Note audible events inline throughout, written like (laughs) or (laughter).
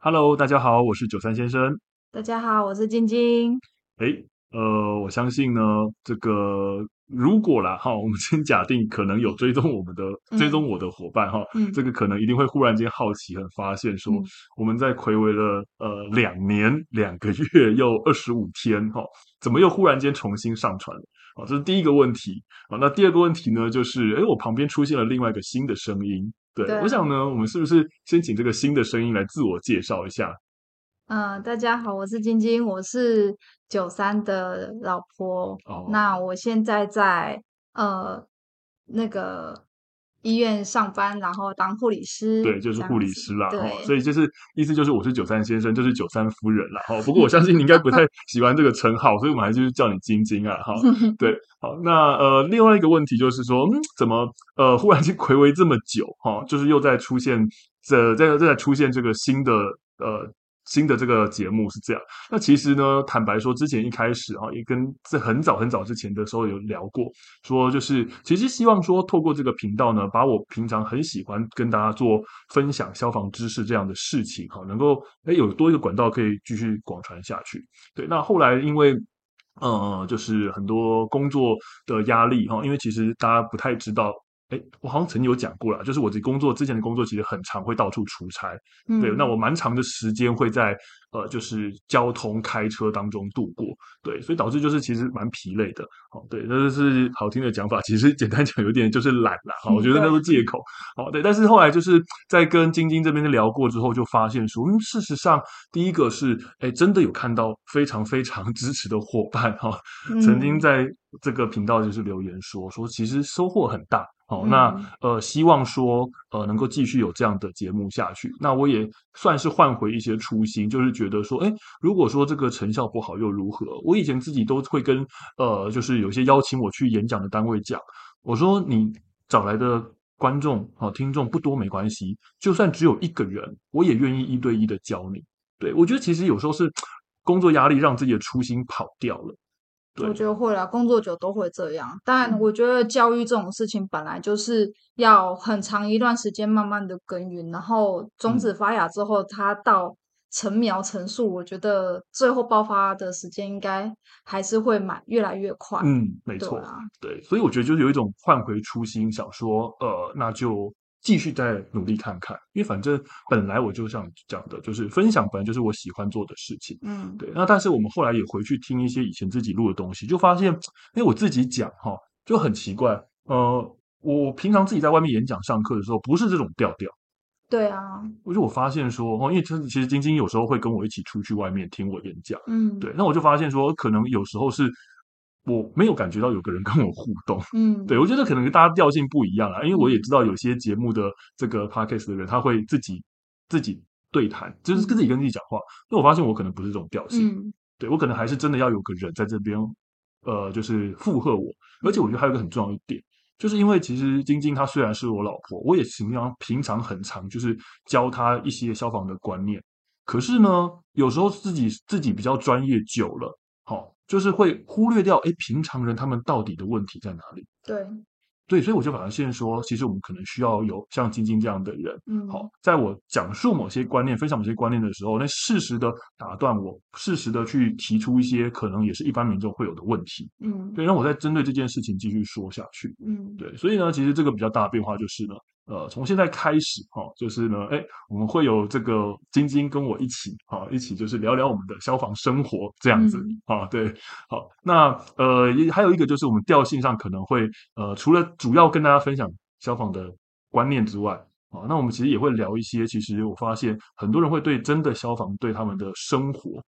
Hello，大家好，我是九三先生。大家好，我是晶晶。诶，呃，我相信呢，这个如果啦哈，我们先假定可能有追踪我们的、嗯、追踪我的伙伴哈，嗯、这个可能一定会忽然间好奇，很发现说，嗯、我们在睽违了呃两年两个月又二十五天哈，怎么又忽然间重新上传了？啊，这是第一个问题啊。那第二个问题呢，就是诶，我旁边出现了另外一个新的声音。对，对我想呢，我们是不是先请这个新的声音来自我介绍一下？嗯、呃，大家好，我是晶晶，我是九三的老婆。哦，那我现在在呃那个。医院上班，然后当护理师，对，就是护理师啦。对，所以就是意思就是我是九三先生，就是九三夫人啦。哈，不过我相信你应该不太 (laughs) 喜欢这个称号，所以我们还是叫你晶晶啊。哈，对，好，那呃，另外一个问题就是说，嗯，怎么呃，忽然间暌违这么久，哈，就是又在出现这在在出现这个新的呃。新的这个节目是这样，那其实呢，坦白说，之前一开始啊，也跟在很早很早之前的时候有聊过，说就是其实希望说透过这个频道呢，把我平常很喜欢跟大家做分享消防知识这样的事情哈，能够诶有多一个管道可以继续广传下去。对，那后来因为呃，就是很多工作的压力哈，因为其实大家不太知道。哎，我好像曾经有讲过了，就是我这工作之前的工作其实很常会到处出差，嗯、对，那我蛮长的时间会在呃，就是交通开车当中度过，对，所以导致就是其实蛮疲累的，哦，对，那就是好听的讲法，其实 (laughs) 简单讲有点就是懒了，好，我觉得那是借口，好，对，但是后来就是在跟晶晶这边聊过之后，就发现说，嗯，事实上第一个是，哎，真的有看到非常非常支持的伙伴哈，曾经在这个频道就是留言说，说其实收获很大。好，那呃，希望说呃，能够继续有这样的节目下去。那我也算是换回一些初心，就是觉得说，哎，如果说这个成效不好又如何？我以前自己都会跟呃，就是有些邀请我去演讲的单位讲，我说你找来的观众啊、听众不多没关系，就算只有一个人，我也愿意一对一的教你。对，我觉得其实有时候是工作压力让自己的初心跑掉了。我觉得会啦，工作久都会这样。但我觉得教育这种事情本来就是要很长一段时间慢慢的耕耘，然后种子发芽之后，它到成苗成树，我觉得最后爆发的时间应该还是会蛮越来越快。嗯，没错，对啊，对，所以我觉得就是有一种换回初心，想说，呃，那就。继续再努力看看，因为反正本来我就想讲的，就是分享本来就是我喜欢做的事情，嗯，对。那但是我们后来也回去听一些以前自己录的东西，就发现，因为我自己讲哈，就很奇怪。呃，我平常自己在外面演讲、上课的时候，不是这种调调。对啊，我就我发现说，哦，因为其实晶晶有时候会跟我一起出去外面听我演讲，嗯，对。那我就发现说，可能有时候是。我没有感觉到有个人跟我互动，嗯，对，我觉得可能大家调性不一样啊，因为我也知道有些节目的这个 podcast 的人，他会自己自己对谈，就是跟自己跟自己讲话。那、嗯、我发现我可能不是这种调性，嗯、对我可能还是真的要有个人在这边，呃，就是附和我。而且我觉得还有一个很重要一点，就是因为其实晶晶她虽然是我老婆，我也平常平常很常就是教她一些消防的观念，可是呢，有时候自己自己比较专业久了，好、哦。就是会忽略掉，哎，平常人他们到底的问题在哪里？对，对，所以我就发现在说，其实我们可能需要有像晶晶这样的人，嗯，好，在我讲述某些观念、分享某些观念的时候，那适时的打断我，适时的去提出一些可能也是一般民众会有的问题，嗯，对，让我再针对这件事情继续说下去，嗯，对，所以呢，其实这个比较大的变化就是呢。呃，从现在开始哈、哦，就是呢，哎，我们会有这个晶晶跟我一起，哈、哦，一起就是聊聊我们的消防生活这样子，啊、嗯哦，对，好，那呃，也还有一个就是我们调性上可能会，呃，除了主要跟大家分享消防的观念之外，啊、哦，那我们其实也会聊一些，其实我发现很多人会对真的消防队他们的生活，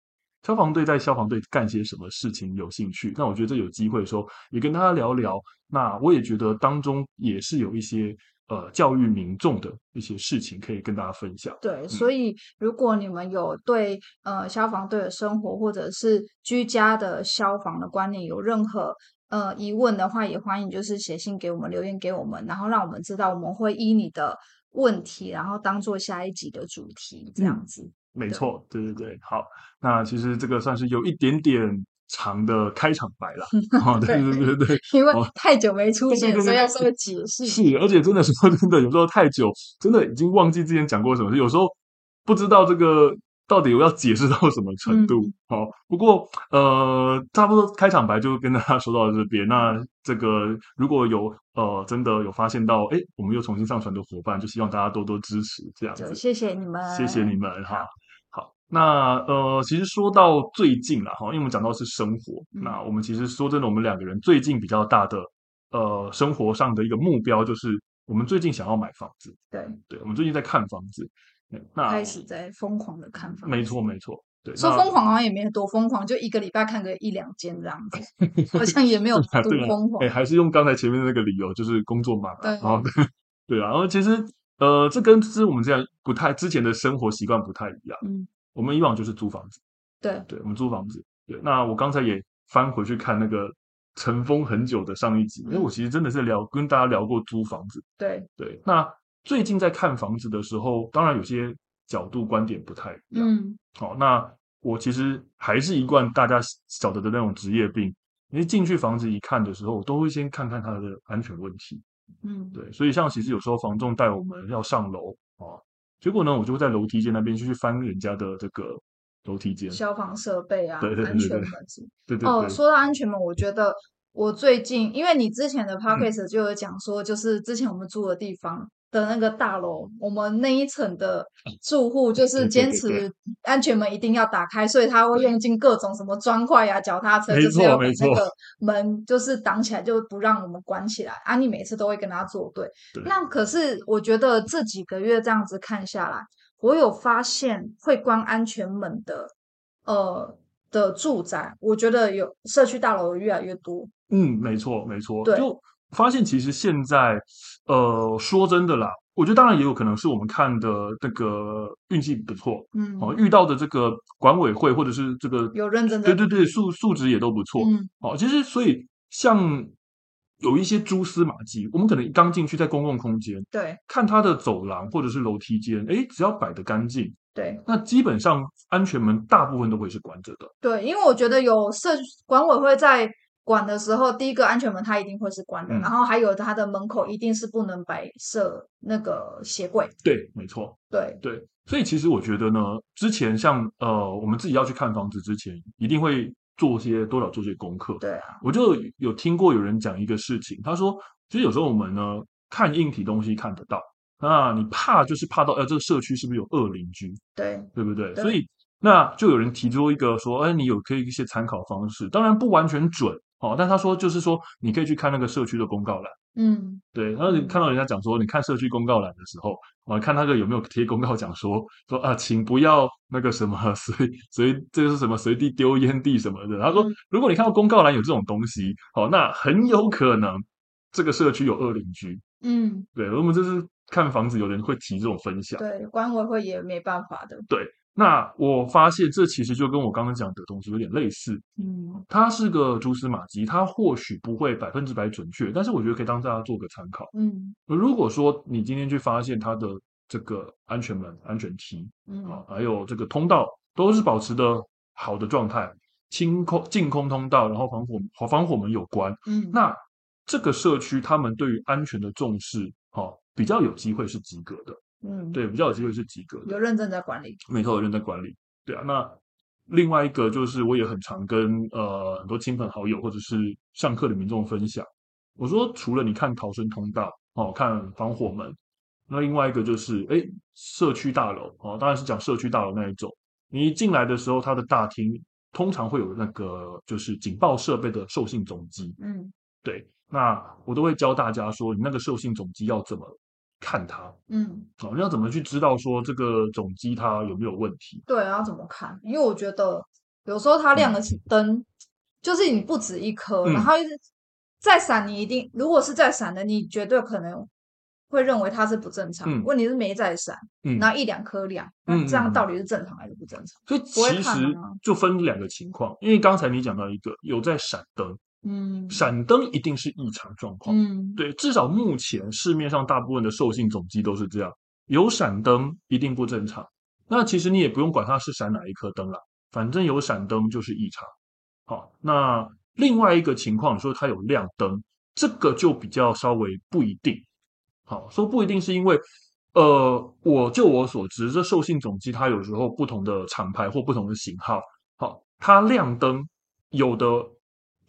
消防队在消防队干些什么事情有兴趣，那我觉得这有机会的时候也跟大家聊聊，那我也觉得当中也是有一些。呃，教育民众的一些事情可以跟大家分享。对，所以如果你们有对呃消防队的生活或者是居家的消防的观念有任何呃疑问的话，也欢迎就是写信给我们，留言给我们，然后让我们知道，我们会依你的问题，然后当做下一集的主题这样子。嗯，没错，对对对，好，那其实这个算是有一点点。长的开场白了，(laughs) 哦，对对对对，因为太久没出现，所以要稍微解释。是，而且真的说真的，有时候太久，真的已经忘记之前讲过什么。有时候不知道这个到底我要解释到什么程度。嗯、好，不过呃，差不多开场白就跟大家说到这边。那这个如果有呃真的有发现到，哎，我们又重新上传的伙伴，就希望大家多多支持，这样子。谢谢你们，谢谢你们哈。好，那呃，其实说到最近了哈，因为我们讲到是生活，嗯、那我们其实说真的，我们两个人最近比较大的呃生活上的一个目标，就是我们最近想要买房子。对，对，我们最近在看房子。那开始在疯狂的看房，没错没错，对，说疯狂好像也没有多疯狂，就一个礼拜看个一两间这样子，(laughs) 好像也没有多疯狂。哎，还是用刚才前面的那个理由，就是工作忙。对，然后 (laughs) 对啊，然后其实呃，这跟是我们这样不太之前的生活习惯不太一样。嗯，我们以往就是租房子，对，对，我们租房子。对，那我刚才也翻回去看那个尘封很久的上一集，因为我其实真的是聊跟大家聊过租房子。对对，那。最近在看房子的时候，当然有些角度观点不太一样。嗯，好，那我其实还是一贯大家晓得的那种职业病。你进去房子一看的时候，我都会先看看它的安全问题。嗯，对，所以像其实有时候房仲带我们要上楼啊，结果呢，我就会在楼梯间那边就去翻人家的这个楼梯间消防设备啊，对对对对，安全门。对对对。哦，说到安全门，我觉得我最近因为你之前的 podcast 就有讲说，就是之前我们住的地方。的那个大楼，我们那一层的住户就是坚持安全门一定要打开，所以他会用尽各种什么砖块呀、脚踏车，就是要把那个门就是挡起来，就不让我们关起来。啊，你每次都会跟他作对。对。那可是我觉得这几个月这样子看下来，我有发现会关安全门的，呃的住宅，我觉得有社区大楼越来越多。嗯，没错，没错。对。发现其实现在，呃，说真的啦，我觉得当然也有可能是我们看的这个运气不错，嗯，哦，遇到的这个管委会或者是这个有认真的，对对对，素素质也都不错，嗯，哦，其实所以像有一些蛛丝马迹，我们可能刚进去在公共空间，对，看它的走廊或者是楼梯间，哎，只要摆得干净，对，那基本上安全门大部分都会是关着的，对，因为我觉得有社管委会在。管的时候，第一个安全门它一定会是关的，嗯、然后还有它的门口一定是不能摆设那个鞋柜。对，没错。对对，所以其实我觉得呢，之前像呃，我们自己要去看房子之前，一定会做些多少做些功课。对啊，我就有听过有人讲一个事情，他说，其实有时候我们呢看硬体东西看得到，那你怕就是怕到，呃，这个社区是不是有恶邻居？对，对不对？对所以那就有人提出一个说，哎，你有可以一些参考方式，当然不完全准。哦，但他说就是说，你可以去看那个社区的公告栏。嗯，对。然后你看到人家讲说，你看社区公告栏的时候，啊，看那个有没有贴公告讲说，说啊，请不要那个什么随随这个是什么随地丢烟蒂什么的。他说，如果你看到公告栏有这种东西，哦，那很有可能这个社区有恶邻居。嗯，对。我们就是看房子，有人会提这种分享。对，管委会也没办法的。对。那我发现这其实就跟我刚刚讲的东西有点类似，嗯，它是个蛛丝马迹，它或许不会百分之百准确，但是我觉得可以当大家做个参考，嗯。如果说你今天去发现它的这个安全门、安全梯，嗯，啊，还有这个通道都是保持的好的状态，清空、净空通道，然后防火、防火门有关，嗯，那这个社区他们对于安全的重视，哈，比较有机会是及格的。嗯，对，比较有机会是及格的，有认真在管理，没错，有认真管理。对啊，那另外一个就是，我也很常跟呃很多亲朋好友或者是上课的民众分享，我说除了你看逃生通道哦，看防火门，那另外一个就是，哎，社区大楼哦，当然是讲社区大楼那一种，你一进来的时候，它的大厅通常会有那个就是警报设备的受信总机，嗯，对，那我都会教大家说，你那个受信总机要怎么。看它，嗯，哦，你要怎么去知道说这个总机它有没有问题？对，要怎么看？因为我觉得有时候它亮的灯，嗯、就是你不止一颗，嗯、然后在闪，你一定如果是在闪的，你绝对可能会认为它是不正常。嗯、问题是没在闪，嗯，那一两颗亮，嗯、那这样到底是正常还是不正常？所以其实就分两个情况，因为刚才你讲到一个有在闪灯。嗯，闪灯一定是异常状况。嗯，对，至少目前市面上大部分的受信总机都是这样，有闪灯一定不正常。那其实你也不用管它是闪哪一颗灯了，反正有闪灯就是异常。好，那另外一个情况，说它有亮灯，这个就比较稍微不一定。好，说不一定是因为呃，我就我所知，这受信总机它有时候不同的厂牌或不同的型号，好，它亮灯有的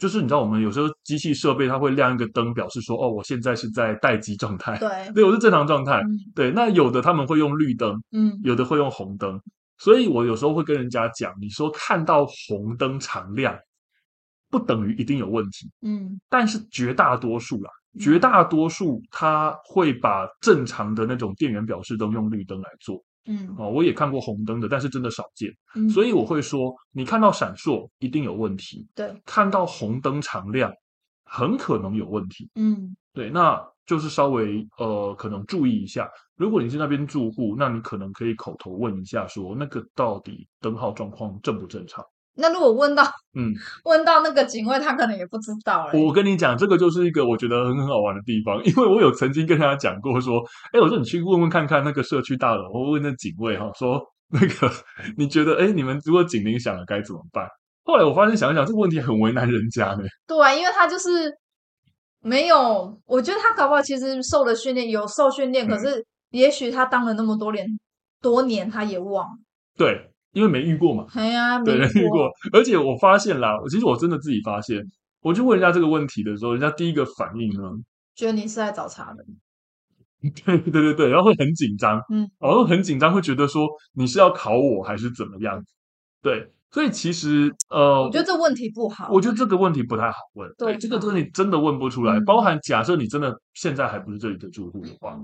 就是你知道，我们有时候机器设备它会亮一个灯，表示说哦，我现在是在待机状态，对，(laughs) 对，我是正常状态，嗯、对。那有的他们会用绿灯，嗯，有的会用红灯，所以我有时候会跟人家讲，你说看到红灯常亮，不等于一定有问题，嗯，但是绝大多数啦。绝大多数他会把正常的那种电源表示灯用绿灯来做，嗯，哦，我也看过红灯的，但是真的少见，嗯，所以我会说，你看到闪烁一定有问题，对，看到红灯常亮很可能有问题，嗯，对，那就是稍微呃可能注意一下，如果你是那边住户，那你可能可以口头问一下说，说那个到底灯号状况正不正常？那如果问到，嗯，问到那个警卫，他可能也不知道。我跟你讲，这个就是一个我觉得很很好玩的地方，(laughs) 因为我有曾经跟他讲过，说，哎，我说你去问问看看那个社区大楼，我问那警卫哈，说那个你觉得，哎，你们如果警铃响了该怎么办？后来我发现想一想，这个问题很为难人家呢。对，因为他就是没有，我觉得他搞不好其实受了训练，有受训练，嗯、可是也许他当了那么多年，多年他也忘了。对。因为没遇过嘛，哎呀，对，没遇过。而且我发现啦，其实我真的自己发现，我就问人家这个问题的时候，人家第一个反应呢，觉得你是在找茬的。(laughs) 对对对对，然后会很紧张，嗯，然后很紧张，会觉得说你是要考我还是怎么样？对，所以其实呃，我觉得这问题不好，我觉得这个问题不太好问。对，这个问题真的问不出来。包含假设你真的现在还不是这里的住户的话，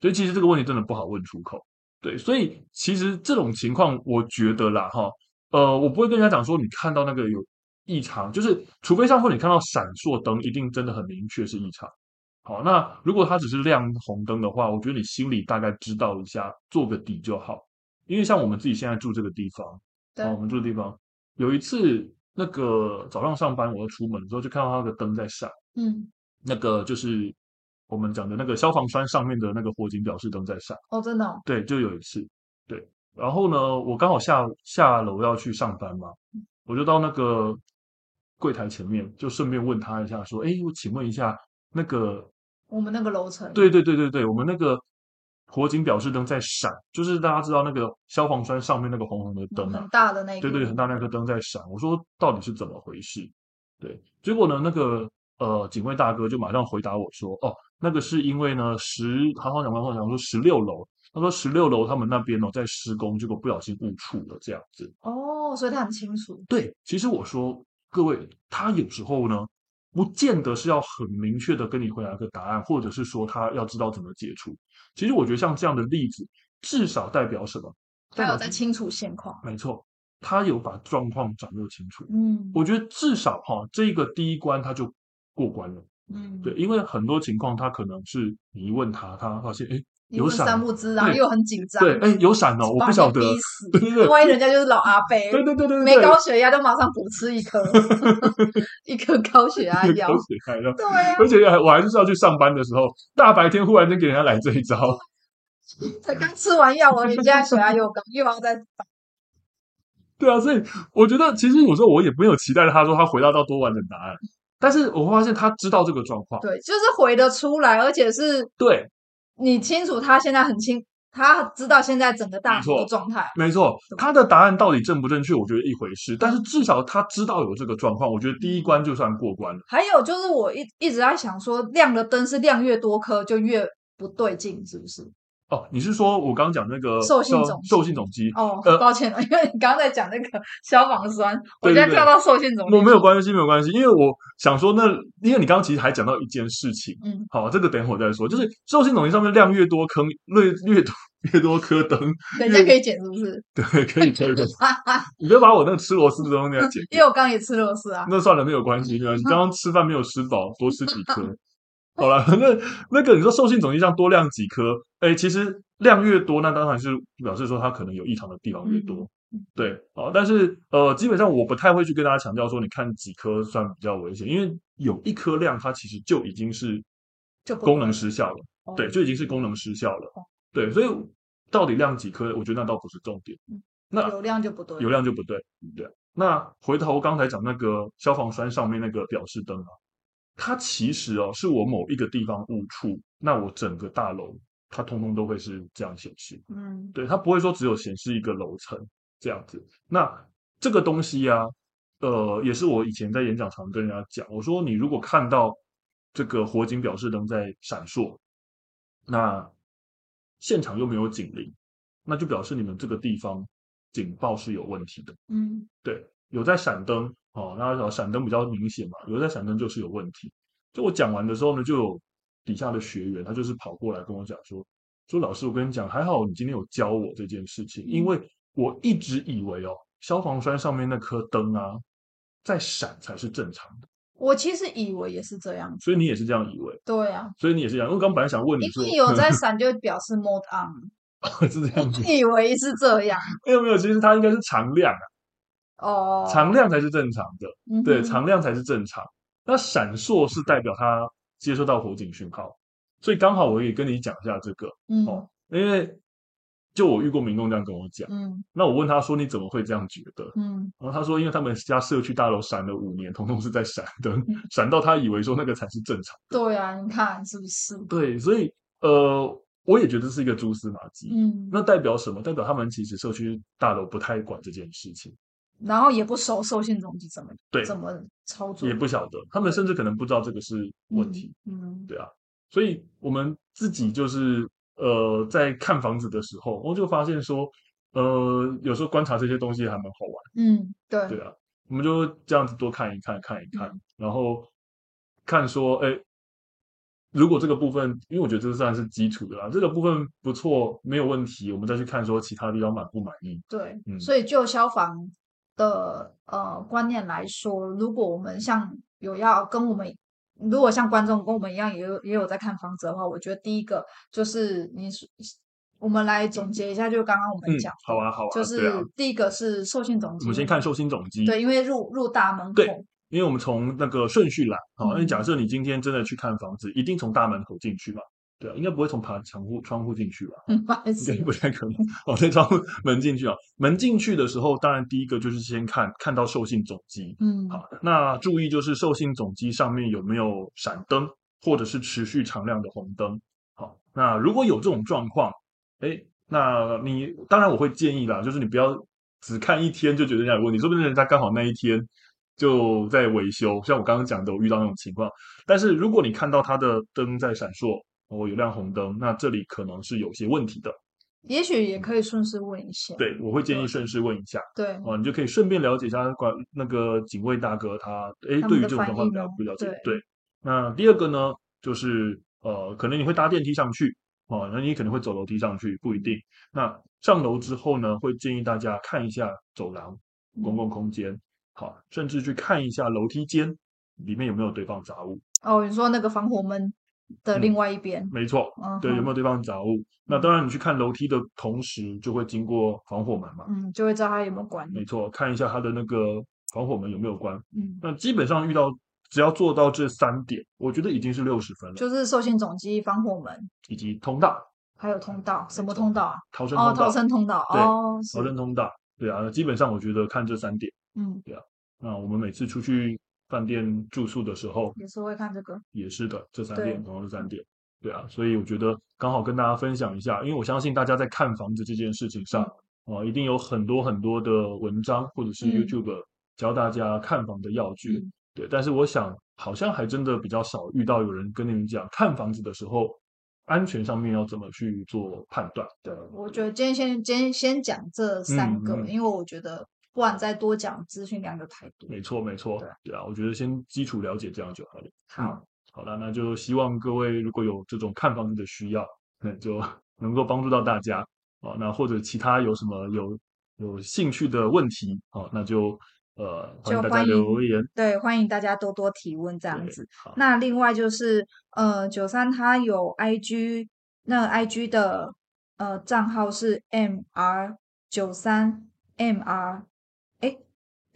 所以其实这个问题真的不好问出口。对，所以其实这种情况，我觉得啦，哈，呃，我不会跟人家讲说你看到那个有异常，就是除非上说你看到闪烁灯，一定真的很明确是异常。好，那如果它只是亮红灯的话，我觉得你心里大概知道一下，做个底就好。因为像我们自己现在住这个地方，对，我们住的地方，有一次那个早上上班，我要出门的时候，就看到那个灯在闪，嗯，那个就是。我们讲的那个消防栓上面的那个火警表示灯在闪哦，真的哦？对，就有一次，对。然后呢，我刚好下下楼要去上班嘛，我就到那个柜台前面，就顺便问他一下，说：“哎，我请问一下，那个我们那个楼层，对对对对对，我们那个火警表示灯在闪，就是大家知道那个消防栓上面那个红红的灯啊，很大的那个，对对，很大那颗灯在闪。我说到底是怎么回事？对，结果呢，那个呃警卫大哥就马上回答我说：哦。那个是因为呢，十好好讲话，讲说十六楼，他说十六楼他们那边哦在施工，结果不小心误触了这样子。哦，所以他很清楚。对，其实我说各位，他有时候呢，不见得是要很明确的跟你回答一个答案，或者是说他要知道怎么解除。其实我觉得像这样的例子，至少代表什么？代表在清楚现况。没错，他有把状况掌握清楚。嗯，我觉得至少哈，这个第一关他就过关了。嗯，对，因为很多情况，他可能是你一问他，他发现哎有闪，三不知，然后又很紧张，对，哎有闪哦，我不晓得，对 (laughs) 对对，万一人家就是老阿伯，对对对对，没高血压就马上补吃一颗，(laughs) 一颗高血压药，高血压药，对啊，而且我还是要去上班的时候，大白天忽然间给人家来这一招，(laughs) 才刚吃完药而已，你现在血压又高，又要再，对啊，所以我觉得其实有时候我也没有期待他说他回答到多完整答案。但是我会发现他知道这个状况，对，就是回得出来，而且是对，你清楚他现在很清，他知道现在整个大楼的状态，没错，他的答案到底正不正确，我觉得一回事，但是至少他知道有这个状况，我觉得第一关就算过关了。还有就是我一一直在想说，亮的灯是亮越多颗就越不对劲，是不是？哦，你是说我刚刚讲那个兽性总受信总机？哦，抱歉了，因为你刚刚在讲那个消防栓，我现在跳到兽性总机。我没有关系，没有关系，因为我想说，那因为你刚刚其实还讲到一件事情，嗯，好，这个等会儿再说。就是兽性总机上面量越多坑，越越多越多颗灯，人家可以剪，是不是？(laughs) 对，可以可以。(laughs) 你别把我那个吃螺丝的东西剪，因为我刚刚也吃螺丝啊。那算了，没有关系，你 (laughs) 刚刚吃饭没有吃饱，多吃几颗。好了，那那个你说受信总机上多亮几颗？哎，其实亮越多，那当然是表示说它可能有异常的地方越多。嗯、对，好，但是呃，基本上我不太会去跟大家强调说，你看几颗算比较危险，因为有一颗亮，它其实就已经是功能失效了。对，就已经是功能失效了。哦、对，所以到底亮几颗，我觉得那倒不是重点。嗯、那有亮就不对，有亮就不对。对，那回头刚才讲那个消防栓上面那个表示灯啊。它其实哦，是我某一个地方误触，那我整个大楼它通通都会是这样显示。嗯，对，它不会说只有显示一个楼层这样子。那这个东西啊，呃，也是我以前在演讲常跟人家讲，我说你如果看到这个火警表示灯在闪烁，那现场又没有警铃，那就表示你们这个地方警报是有问题的。嗯，对，有在闪灯哦，那闪灯比较明显嘛，有在闪灯就是有问题。就我讲完的时候呢，就有底下的学员，他就是跑过来跟我讲说：“说老师，我跟你讲，还好你今天有教我这件事情，因为我一直以为哦，消防栓上面那颗灯啊，在闪才是正常的。我其实以为也是这样，所以你也是这样以为？对啊，所以你也是这样。因为我刚本来想问你说，因为有在 (laughs) 闪就表示 mode on，(laughs) 是这样子。以为是这样，没有没有，其实它应该是常亮啊，哦，常亮才是正常的，嗯对，常亮才是正常。那闪烁是代表它接收到火警讯号，所以刚好我也跟你讲一下这个，嗯，哦，因为就我遇过民众这样跟我讲，嗯，那我问他说你怎么会这样觉得？嗯，然后他说因为他们家社区大楼闪了五年，通通是在闪灯，嗯 (laughs) 闪到他以为说那个才是正常的。对啊，你看是不是？对，所以呃，我也觉得是一个蛛丝马迹。嗯，那代表什么？代表他们其实社区大楼不太管这件事情。然后也不熟受信总机怎么对怎么操作，也不晓得，他们甚至可能不知道这个是问题。嗯，嗯对啊，所以我们自己就是呃，在看房子的时候，我就发现说，呃，有时候观察这些东西还蛮好玩。嗯，对，对啊，我们就这样子多看一看，看一看，嗯然后看说，哎，如果这个部分，因为我觉得这算是基础的啦，这个部分不错，没有问题，我们再去看说其他地方满不满意。对，嗯所以就消防的呃观念来说，如果我们像有要跟我们，如果像观众跟我们一样也有也有在看房子的话，我觉得第一个就是你，我们来总结一下，就刚刚我们讲、嗯，好啊，好啊，就是第一个是授信总机，我们先看授信总机，对，因为入入大门口，对，因为我们从那个顺序来，好、嗯，因为假设你今天真的去看房子，一定从大门口进去嘛。对啊，应该不会从爬墙户窗户进去吧？嗯，不太可能。哦，在窗户门进去啊，门进去的时候，当然第一个就是先看看到受信总机。嗯，好，那注意就是受信总机上面有没有闪灯，或者是持续常亮的红灯。好，那如果有这种状况，哎，那你当然我会建议啦，就是你不要只看一天就觉得人家有问题，说不定人家刚好那一天就在维修。像我刚刚讲的，我遇到那种情况。但是如果你看到它的灯在闪烁，哦，有亮红灯，那这里可能是有些问题的。也许也可以顺势问一下。对，我会建议顺势问一下。对，哦，你就可以顺便了解一下管那个警卫大哥他，哎，对于这种状况比较不了解。对，对，那第二个呢，就是呃，可能你会搭电梯上去，哦，那你可能会走楼梯上去，不一定。那上楼之后呢，会建议大家看一下走廊、公共空间，好，甚至去看一下楼梯间里面有没有堆放杂物。哦，你说那个防火门。的另外一边，嗯、没错，嗯、对，有没有地方杂物？那当然，你去看楼梯的同时，就会经过防火门嘛，嗯，就会知道它有没有关。没错，看一下它的那个防火门有没有关。嗯，那基本上遇到只要做到这三点，我觉得已经是六十分了。就是受信总机、防火门以及通道，还有通道，什么通道啊？逃生通道。哦，逃生通道。对，哦，逃生通道。对啊，基本上我觉得看这三点，嗯，对啊。那我们每次出去饭店住宿的时候，也是会看这个，也是的，这三点，同样是三点。对啊，所以我觉得刚好跟大家分享一下，因为我相信大家在看房子这件事情上，啊、嗯呃，一定有很多很多的文章或者是 YouTube 教大家看房的要诀。嗯、对，但是我想好像还真的比较少遇到有人跟你们讲看房子的时候安全上面要怎么去做判断。对，我觉得今天先今天先讲这三个，嗯嗯、因为我觉得不然再多讲资讯量就太多。没错，没错。对，对啊，我觉得先基础了解这样就好了。好。嗯好了，那就希望各位如果有这种看房子的需要，那就 (laughs) 能够帮助到大家。哦，那或者其他有什么有有兴趣的问题，哦，那就呃欢迎大家留言。对，欢迎大家多多提问这样子。那另外就是呃九三他有 IG，那 IG 的呃账号是 MR 九三 MR，哎，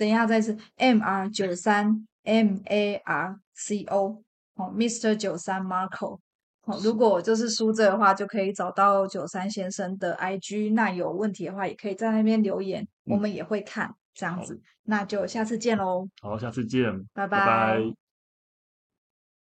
等一下再次 MR 九三 MARCO。哦，Mr. 九三 Marco，哦，如果就是输这的话，就可以找到九三先生的 IG。那有问题的话，也可以在那边留言，嗯、我们也会看这样子。那就下次见喽。好，下次见，拜拜。拜拜。